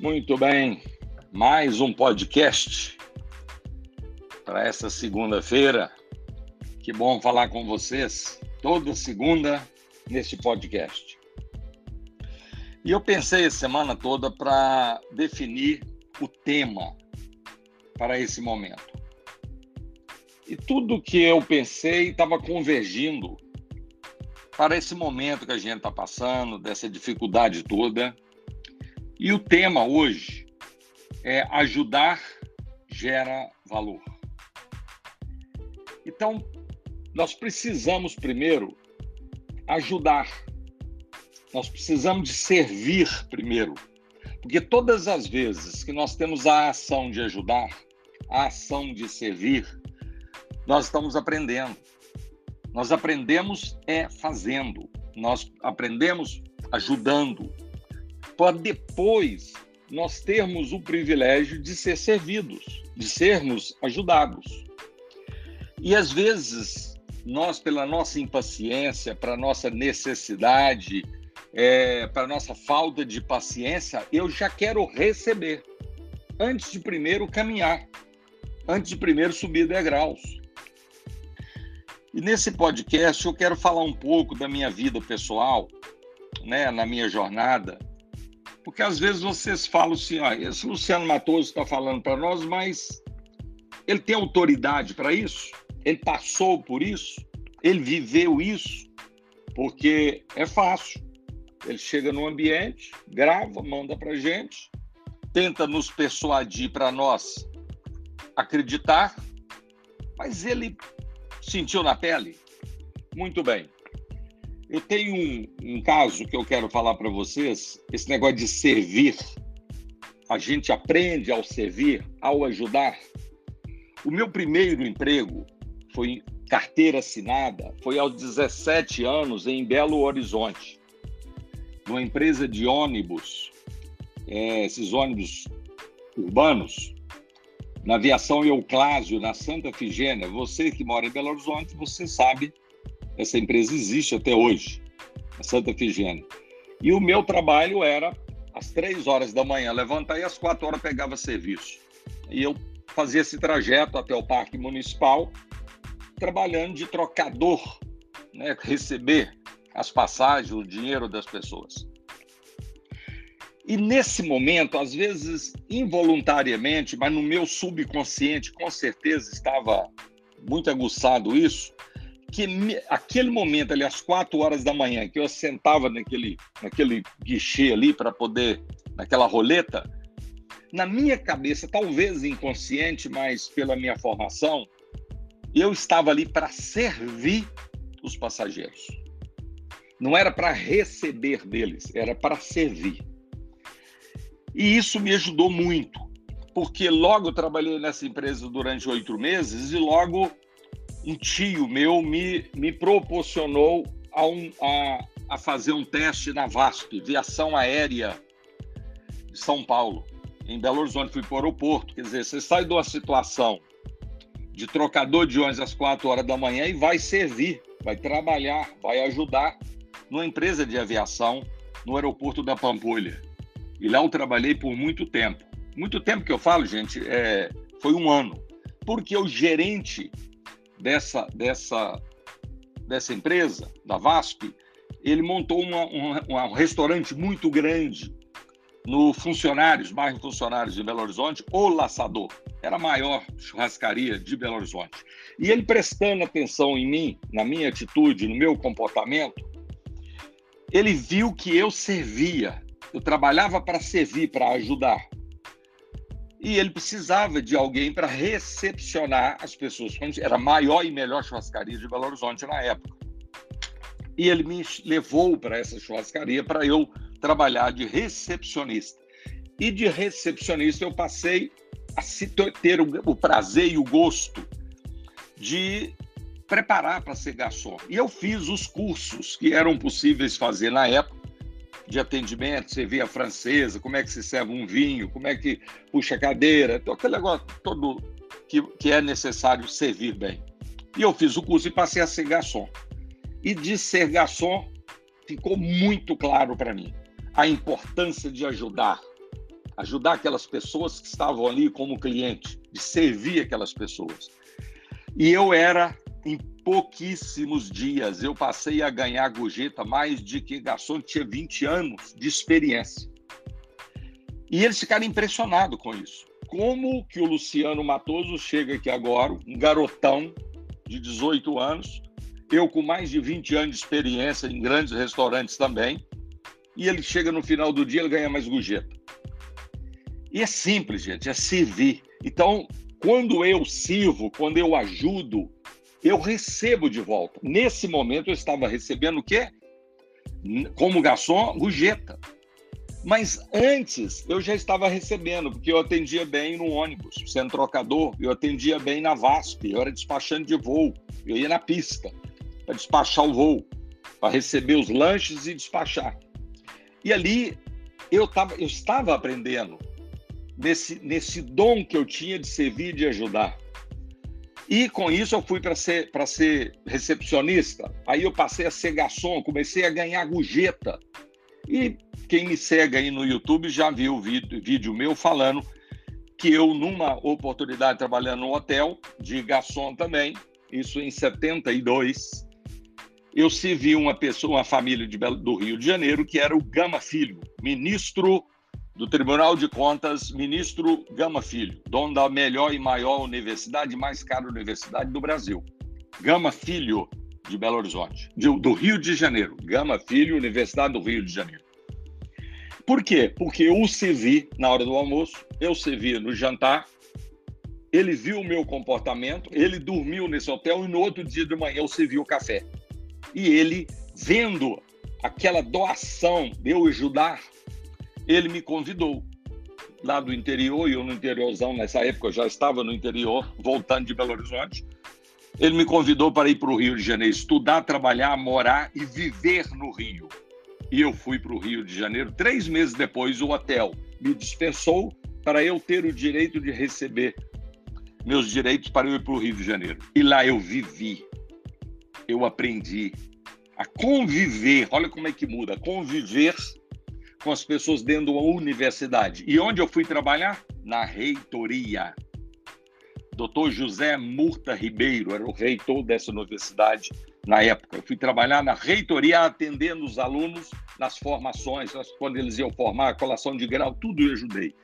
Muito bem, mais um podcast para essa segunda-feira. Que bom falar com vocês toda segunda neste podcast. E eu pensei a semana toda para definir o tema para esse momento. E tudo que eu pensei estava convergindo para esse momento que a gente está passando, dessa dificuldade toda. E o tema hoje é ajudar gera valor. Então, nós precisamos primeiro ajudar. Nós precisamos de servir primeiro. Porque todas as vezes que nós temos a ação de ajudar, a ação de servir, nós estamos aprendendo. Nós aprendemos é fazendo, nós aprendemos ajudando, para depois nós termos o privilégio de ser servidos, de sermos ajudados. E às vezes nós, pela nossa impaciência, para nossa necessidade, é, para nossa falta de paciência, eu já quero receber antes de primeiro caminhar, antes de primeiro subir degraus. E nesse podcast eu quero falar um pouco da minha vida pessoal, né, na minha jornada, porque às vezes vocês falam assim, ó, esse Luciano Matoso está falando para nós, mas ele tem autoridade para isso? Ele passou por isso? Ele viveu isso? Porque é fácil. Ele chega no ambiente, grava, manda para gente, tenta nos persuadir para nós acreditar, mas ele Sentiu na pele? Muito bem. Eu tenho um, um caso que eu quero falar para vocês. Esse negócio de servir. A gente aprende ao servir, ao ajudar. O meu primeiro emprego foi carteira assinada, foi aos 17 anos em Belo Horizonte, numa empresa de ônibus, é, esses ônibus urbanos, na aviação Euclásio, na Santa Figênia. Você que mora em Belo Horizonte, você sabe, essa empresa existe até hoje, a Santa Figênia. E o meu trabalho era às três horas da manhã levantar e às quatro horas pegava serviço. E eu fazia esse trajeto até o Parque Municipal, trabalhando de trocador, né, receber as passagens, o dinheiro das pessoas. E nesse momento, às vezes involuntariamente, mas no meu subconsciente, com certeza estava muito aguçado isso, que me, aquele momento ali, às quatro horas da manhã, que eu sentava naquele, naquele guichê ali para poder, naquela roleta, na minha cabeça, talvez inconsciente, mas pela minha formação, eu estava ali para servir os passageiros. Não era para receber deles, era para servir. E isso me ajudou muito, porque logo trabalhei nessa empresa durante oito meses e logo um tio meu me, me proporcionou a, um, a, a fazer um teste na VASP, Viação Aérea de São Paulo. Em Belo Horizonte, fui para o aeroporto. Quer dizer, você sai de uma situação de trocador de ônibus às quatro horas da manhã e vai servir, vai trabalhar, vai ajudar numa empresa de aviação no aeroporto da Pampulha. E lá eu trabalhei por muito tempo. Muito tempo que eu falo, gente, é, foi um ano. Porque o gerente dessa, dessa, dessa empresa, da VASP, ele montou uma, uma, um restaurante muito grande no Funcionários, bairro Funcionários de Belo Horizonte, o Laçador. Era a maior churrascaria de Belo Horizonte. E ele prestando atenção em mim, na minha atitude, no meu comportamento, ele viu que eu servia eu trabalhava para servir, para ajudar. E ele precisava de alguém para recepcionar as pessoas. Era a maior e melhor churrascaria de Belo Horizonte na época. E ele me levou para essa churrascaria para eu trabalhar de recepcionista. E de recepcionista eu passei a ter o prazer e o gosto de preparar para ser garçom. E eu fiz os cursos que eram possíveis fazer na época de atendimento, vê a francesa, como é que se serve um vinho, como é que puxa a cadeira, então, aquele negócio todo que, que é necessário servir bem. E eu fiz o curso e passei a ser garçom. E de ser garçom ficou muito claro para mim a importância de ajudar, ajudar aquelas pessoas que estavam ali como cliente, de servir aquelas pessoas. E eu era, pouquíssimos dias, eu passei a ganhar gorjeta mais de que garçom que tinha 20 anos de experiência. E eles ficaram impressionados com isso. Como que o Luciano Matoso chega aqui agora, um garotão de 18 anos, eu com mais de 20 anos de experiência em grandes restaurantes também, e ele chega no final do dia, ele ganha mais gorjeta. E é simples, gente, é servir. Então, quando eu sirvo, quando eu ajudo, eu recebo de volta. Nesse momento, eu estava recebendo o quê? Como garçom, gorjeta. Mas antes eu já estava recebendo, porque eu atendia bem no ônibus, sendo trocador, eu atendia bem na VASP, eu era despachante de voo, eu ia na pista para despachar o voo, para receber os lanches e despachar. E ali eu, tava, eu estava aprendendo nesse, nesse dom que eu tinha de servir e de ajudar. E com isso eu fui para ser, ser recepcionista. Aí eu passei a ser garçom, comecei a ganhar gorjeta. E quem me segue aí no YouTube já viu o vídeo, vídeo meu falando que eu, numa oportunidade trabalhando no hotel, de garçom também, isso em 72, eu servi uma pessoa, uma família de, do Rio de Janeiro, que era o Gama Filho, ministro do Tribunal de Contas, ministro Gama Filho, dono da melhor e maior universidade, mais cara universidade do Brasil. Gama Filho, de Belo Horizonte, de, do Rio de Janeiro. Gama Filho, Universidade do Rio de Janeiro. Por quê? Porque eu o servi na hora do almoço, eu servi no jantar, ele viu o meu comportamento, ele dormiu nesse hotel e no outro dia de manhã eu servi o café. E ele, vendo aquela doação de eu ajudar, ele me convidou lá do interior, e eu no interiorzão, nessa época eu já estava no interior, voltando de Belo Horizonte. Ele me convidou para ir para o Rio de Janeiro, estudar, trabalhar, morar e viver no Rio. E eu fui para o Rio de Janeiro. Três meses depois, o hotel me dispensou para eu ter o direito de receber meus direitos para eu ir para o Rio de Janeiro. E lá eu vivi eu aprendi a conviver, olha como é que muda, conviver com as pessoas dentro da universidade. E onde eu fui trabalhar? Na reitoria. Dr. José Murta Ribeiro era o reitor dessa universidade na época. Eu fui trabalhar na reitoria atendendo os alunos nas formações, quando eles iam formar a colação de grau, tudo eu ajudei.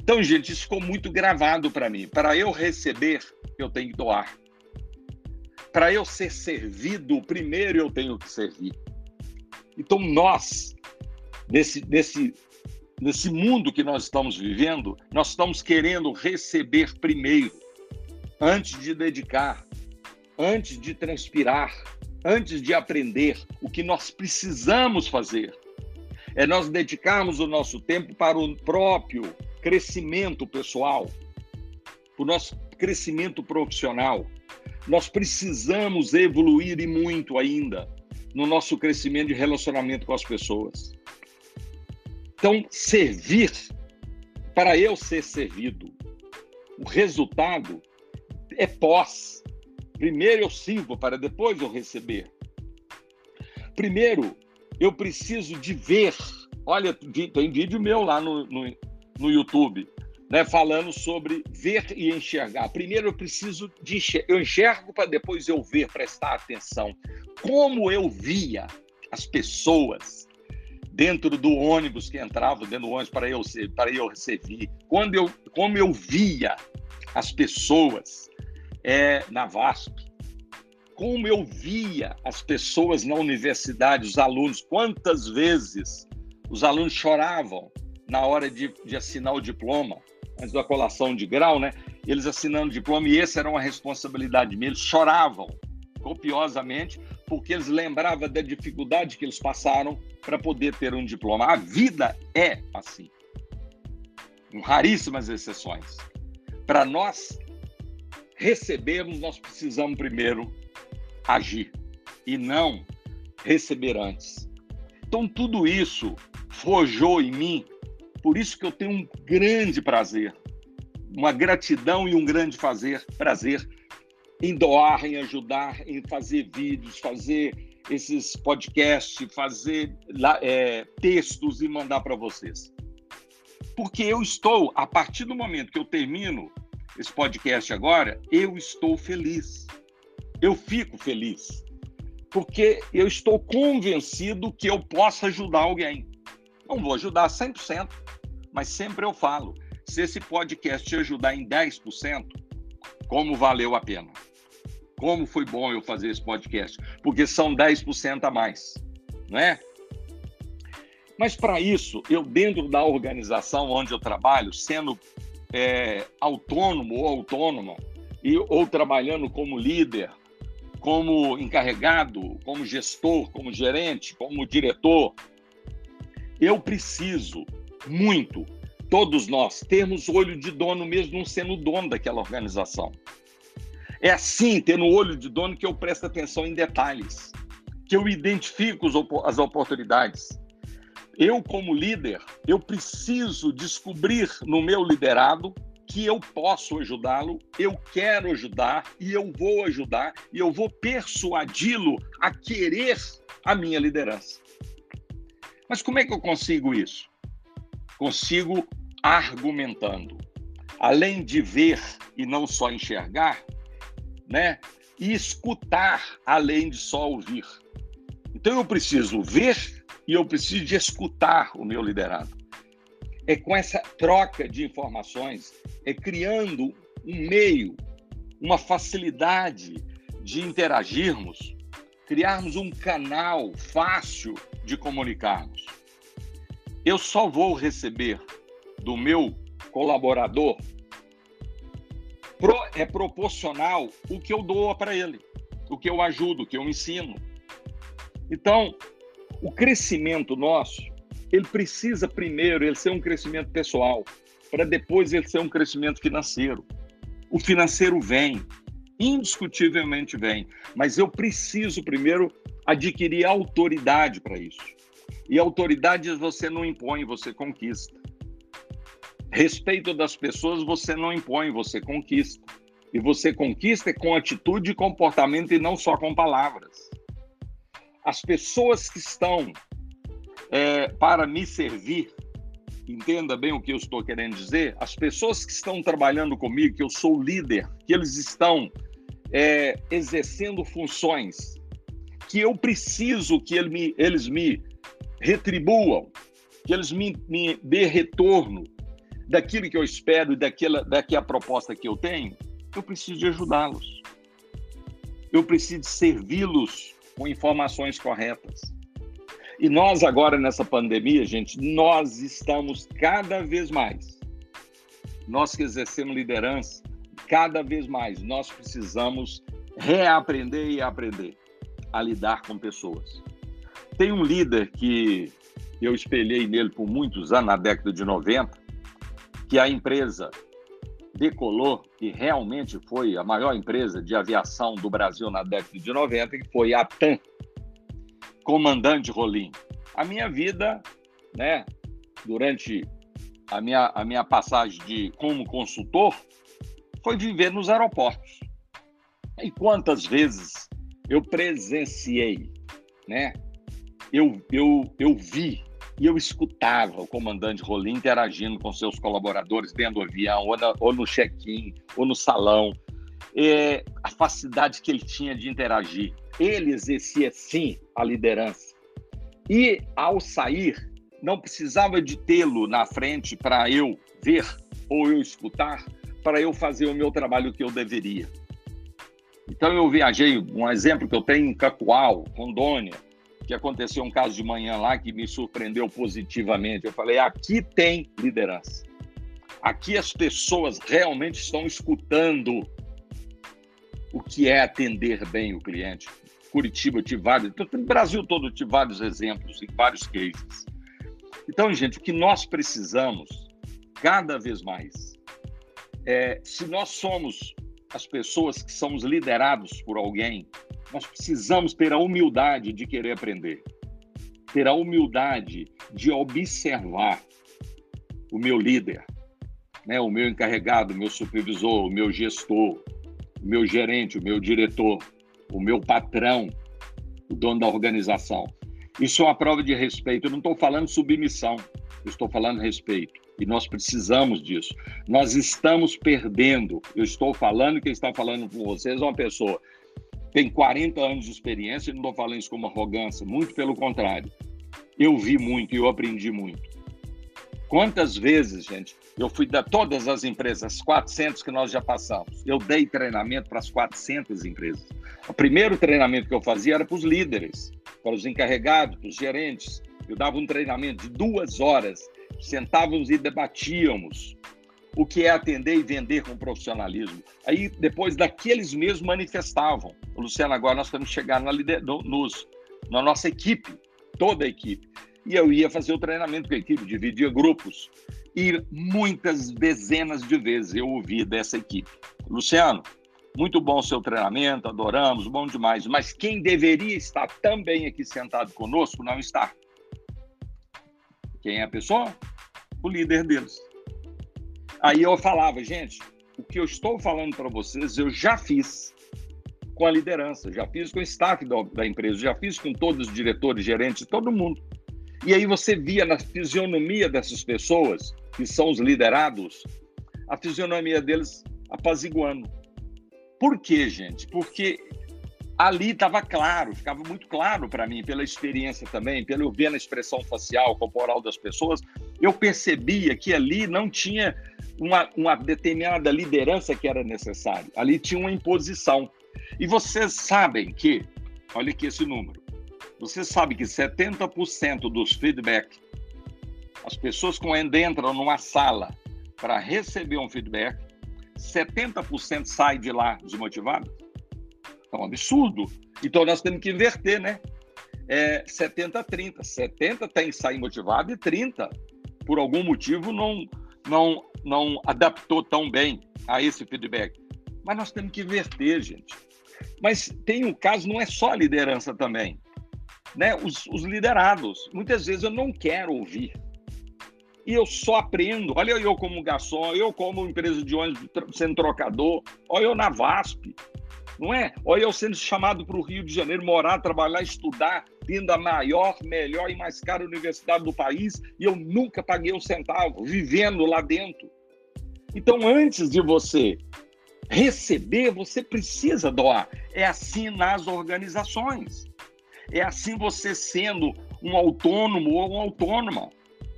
Então, gente, isso ficou muito gravado para mim. Para eu receber, eu tenho que doar para eu ser servido, primeiro eu tenho que servir. Então, nós, nesse, nesse, nesse mundo que nós estamos vivendo, nós estamos querendo receber primeiro, antes de dedicar, antes de transpirar, antes de aprender o que nós precisamos fazer. É nós dedicarmos o nosso tempo para o próprio crescimento pessoal, o nosso crescimento profissional nós precisamos evoluir e muito ainda no nosso crescimento de relacionamento com as pessoas. Então, servir, para eu ser servido, o resultado é pós. Primeiro eu sirvo para depois eu receber. Primeiro, eu preciso de ver. Olha, tem vídeo meu lá no, no, no YouTube né, falando sobre ver e enxergar. Primeiro eu preciso de eu enxergo para depois eu ver, prestar atenção. Como eu via as pessoas dentro do ônibus que entrava dentro do ônibus para eu para eu receber, quando eu como eu via as pessoas é, na VASP, como eu via as pessoas na universidade, os alunos, quantas vezes os alunos choravam na hora de, de assinar o diploma, antes da colação de grau, né? Eles assinando diploma e essa era uma responsabilidade minha. Eles choravam copiosamente porque eles lembravam da dificuldade que eles passaram para poder ter um diploma. A vida é assim, com raríssimas exceções. Para nós recebermos, nós precisamos primeiro agir e não receber antes. Então, tudo isso forjou em mim por isso que eu tenho um grande prazer, uma gratidão e um grande fazer, prazer em doar, em ajudar, em fazer vídeos, fazer esses podcasts, fazer é, textos e mandar para vocês. Porque eu estou, a partir do momento que eu termino esse podcast agora, eu estou feliz. Eu fico feliz. Porque eu estou convencido que eu posso ajudar alguém. Não vou ajudar 100%, mas sempre eu falo: se esse podcast te ajudar em 10%, como valeu a pena? Como foi bom eu fazer esse podcast? Porque são 10% a mais, não é? Mas para isso, eu dentro da organização onde eu trabalho, sendo é, autônomo ou autônoma, e, ou trabalhando como líder, como encarregado, como gestor, como gerente, como diretor, eu preciso muito, todos nós, termos olho de dono mesmo não sendo dono daquela organização. É assim, tendo olho de dono, que eu presto atenção em detalhes, que eu identifico as oportunidades, eu, como líder, eu preciso descobrir no meu liderado que eu posso ajudá-lo, eu quero ajudar e eu vou ajudar e eu vou persuadi-lo a querer a minha liderança. Mas como é que eu consigo isso? Consigo argumentando. Além de ver e não só enxergar, né? E escutar além de só ouvir. Então eu preciso ver e eu preciso de escutar o meu liderado. É com essa troca de informações, é criando um meio, uma facilidade de interagirmos, criarmos um canal fácil de comunicarmos. Eu só vou receber do meu colaborador é proporcional o que eu dou para ele, o que eu ajudo, o que eu ensino. Então, o crescimento nosso, ele precisa primeiro ele ser um crescimento pessoal, para depois ele ser um crescimento financeiro. O financeiro vem, indiscutivelmente vem, mas eu preciso primeiro adquirir autoridade para isso. E autoridade você não impõe, você conquista. Respeito das pessoas você não impõe, você conquista. E você conquista com atitude e comportamento e não só com palavras as pessoas que estão é, para me servir, entenda bem o que eu estou querendo dizer, as pessoas que estão trabalhando comigo, que eu sou líder, que eles estão é, exercendo funções que eu preciso que ele me, eles me retribuam, que eles me, me dê retorno daquilo que eu espero e daquela, daquela proposta que eu tenho, eu preciso de ajudá-los. Eu preciso servi-los com informações corretas. E nós agora nessa pandemia, gente, nós estamos cada vez mais, nós que exercemos liderança, cada vez mais nós precisamos reaprender e aprender a lidar com pessoas. Tem um líder que eu espelhei nele por muitos anos, na década de 90, que a empresa decolou e realmente foi a maior empresa de aviação do Brasil na década de 90, que foi a TAM, comandante Rolim. A minha vida, né, durante a minha, a minha passagem de como consultor, foi viver nos aeroportos. E quantas vezes eu presenciei, né? Eu, eu, eu vi e eu escutava o comandante Rolim interagindo com seus colaboradores dentro do avião, ou, na, ou no check-in, ou no salão. É, a facilidade que ele tinha de interagir. Ele exercia, sim, a liderança. E, ao sair, não precisava de tê-lo na frente para eu ver ou eu escutar, para eu fazer o meu trabalho que eu deveria. Então, eu viajei, um exemplo que eu tenho em Cacoal, Rondônia, que aconteceu um caso de manhã lá que me surpreendeu positivamente. Eu falei: aqui tem liderança. Aqui as pessoas realmente estão escutando o que é atender bem o cliente. Curitiba, eu tive vários, no Brasil todo, eu tive vários exemplos e vários cases. Então, gente, o que nós precisamos cada vez mais é, se nós somos as pessoas que somos liderados por alguém, nós precisamos ter a humildade de querer aprender, ter a humildade de observar o meu líder, né, o meu encarregado, o meu supervisor, o meu gestor, o meu gerente, o meu diretor, o meu patrão, o dono da organização. Isso é uma prova de respeito. Eu não estou falando submissão, eu estou falando respeito. E nós precisamos disso. Nós estamos perdendo. Eu estou falando, quem está falando com vocês é uma pessoa tem 40 anos de experiência, não estou falando isso como arrogância, muito pelo contrário. Eu vi muito e eu aprendi muito. Quantas vezes, gente, eu fui da todas as empresas, 400 que nós já passamos, eu dei treinamento para as 400 empresas. O primeiro treinamento que eu fazia era para os líderes, para os encarregados, para os gerentes. Eu dava um treinamento de duas horas, sentávamos e debatíamos o que é atender e vender com profissionalismo. Aí, depois daqueles mesmos manifestavam. Luciano, agora nós temos que chegar na, no, nos, na nossa equipe, toda a equipe. E eu ia fazer o treinamento com a equipe, dividia grupos. E muitas dezenas de vezes eu ouvi dessa equipe. Luciano, muito bom o seu treinamento, adoramos, bom demais. Mas quem deveria estar também aqui sentado conosco não está. Quem é a pessoa? O líder deles. Aí eu falava, gente, o que eu estou falando para vocês, eu já fiz com a liderança, já fiz com o staff da, da empresa, já fiz com todos os diretores, gerentes, todo mundo. E aí você via na fisionomia dessas pessoas, que são os liderados, a fisionomia deles apaziguando. Por quê, gente? Porque ali estava claro, ficava muito claro para mim, pela experiência também, pelo ver na expressão facial, corporal das pessoas, eu percebia que ali não tinha uma, uma determinada liderança que era necessária. Ali tinha uma imposição. E vocês sabem que, olha aqui esse número, você sabe que 70% dos feedback, as pessoas quando entram numa sala para receber um feedback, 70% sai de lá desmotivado? É um absurdo. Então nós temos que inverter, né? É 70-30. 70 tem sair motivado e 30, por algum motivo, não, não não adaptou tão bem a esse feedback. Mas nós temos que inverter, gente. Mas tem um caso, não é só a liderança também. Né? Os, os liderados. Muitas vezes eu não quero ouvir. E eu só aprendo. Olha eu como garçom, eu como empresa de ônibus sendo trocador, olha eu na VASP não é? Olha eu sendo chamado para o Rio de Janeiro, morar, trabalhar, estudar, dentro da maior, melhor e mais cara universidade do país, e eu nunca paguei um centavo, vivendo lá dentro. Então, antes de você receber, você precisa doar. É assim nas organizações. É assim você sendo um autônomo ou uma autônoma.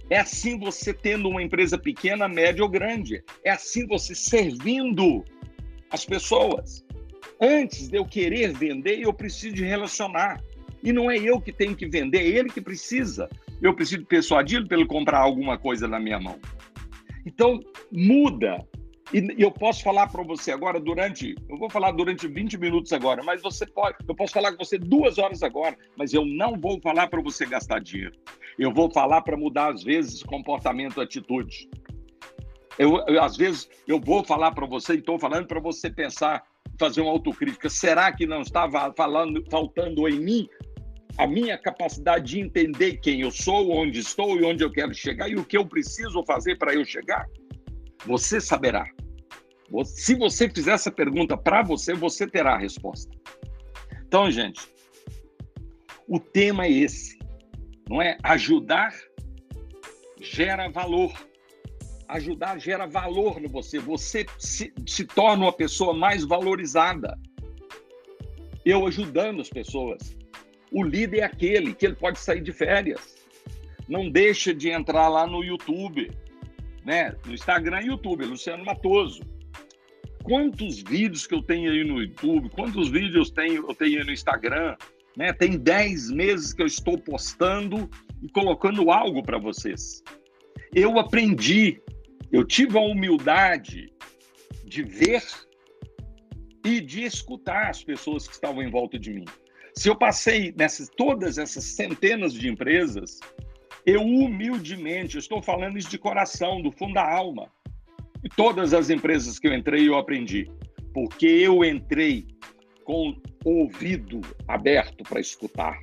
É assim você tendo uma empresa pequena, média ou grande. É assim você servindo as pessoas. Antes de eu querer vender, eu preciso de relacionar. E não é eu que tenho que vender, é ele que precisa. Eu preciso persuadi-lo para ele comprar alguma coisa na minha mão. Então, muda. E eu posso falar para você agora durante. Eu vou falar durante 20 minutos agora, mas você pode. Eu posso falar com você duas horas agora, mas eu não vou falar para você gastar dinheiro. Eu vou falar para mudar, às vezes, comportamento, atitude. Eu, eu, às vezes eu vou falar para você e estou falando para você pensar fazer uma autocrítica. Será que não estava falando, faltando em mim a minha capacidade de entender quem eu sou, onde estou e onde eu quero chegar e o que eu preciso fazer para eu chegar? Você saberá. Se você fizer essa pergunta para você, você terá a resposta. Então, gente, o tema é esse, não é? Ajudar gera valor ajudar gera valor no você. Você se, se torna uma pessoa mais valorizada. Eu ajudando as pessoas. O líder é aquele que ele pode sair de férias. Não deixa de entrar lá no YouTube, né? No Instagram e YouTube, Luciano Matoso. Quantos vídeos que eu tenho aí no YouTube, quantos vídeos tenho, eu tenho aí no Instagram, né? Tem 10 meses que eu estou postando e colocando algo para vocês. Eu aprendi eu tive a humildade de ver e de escutar as pessoas que estavam em volta de mim. Se eu passei nessas todas essas centenas de empresas, eu humildemente, eu estou falando isso de coração, do fundo da alma. Todas as empresas que eu entrei, eu aprendi. Porque eu entrei com o ouvido aberto para escutar,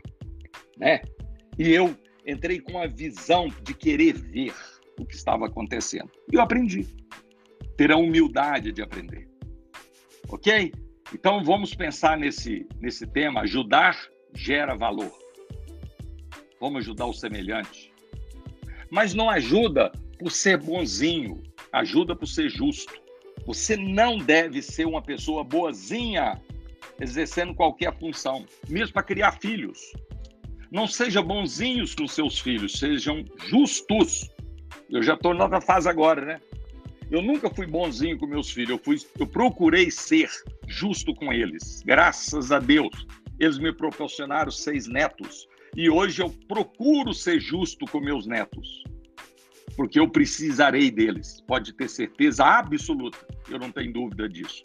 né? E eu entrei com a visão de querer ver o que estava acontecendo. E eu aprendi. Ter a humildade de aprender. Ok? Então vamos pensar nesse, nesse tema. Ajudar gera valor. Vamos ajudar o semelhante. Mas não ajuda por ser bonzinho, ajuda por ser justo. Você não deve ser uma pessoa boazinha exercendo qualquer função, mesmo para criar filhos. Não seja bonzinhos com seus filhos, sejam justos. Eu já estou nova fase agora, né? Eu nunca fui bonzinho com meus filhos, eu, fui, eu procurei ser justo com eles. Graças a Deus, eles me proporcionaram seis netos e hoje eu procuro ser justo com meus netos, porque eu precisarei deles. Pode ter certeza absoluta, eu não tenho dúvida disso.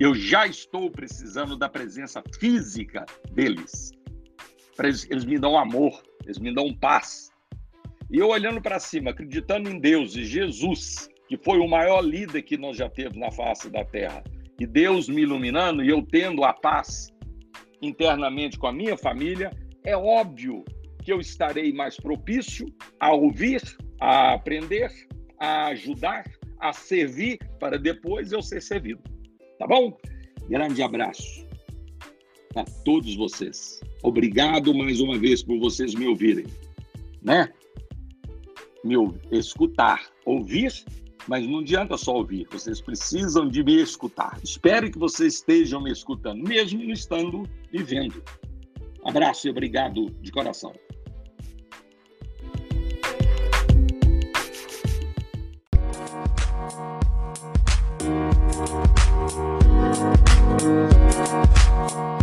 Eu já estou precisando da presença física deles. Eles me dão amor, eles me dão paz. E eu olhando para cima, acreditando em Deus e Jesus, que foi o maior líder que nós já teve na face da terra, e Deus me iluminando e eu tendo a paz internamente com a minha família, é óbvio que eu estarei mais propício a ouvir, a aprender, a ajudar, a servir, para depois eu ser servido. Tá bom? Grande abraço a todos vocês. Obrigado mais uma vez por vocês me ouvirem, né? Me escutar, ouvir mas não adianta só ouvir, vocês precisam de me escutar. Espero que vocês estejam me escutando, mesmo não estando me vendo. Abraço e obrigado de coração. Thank you.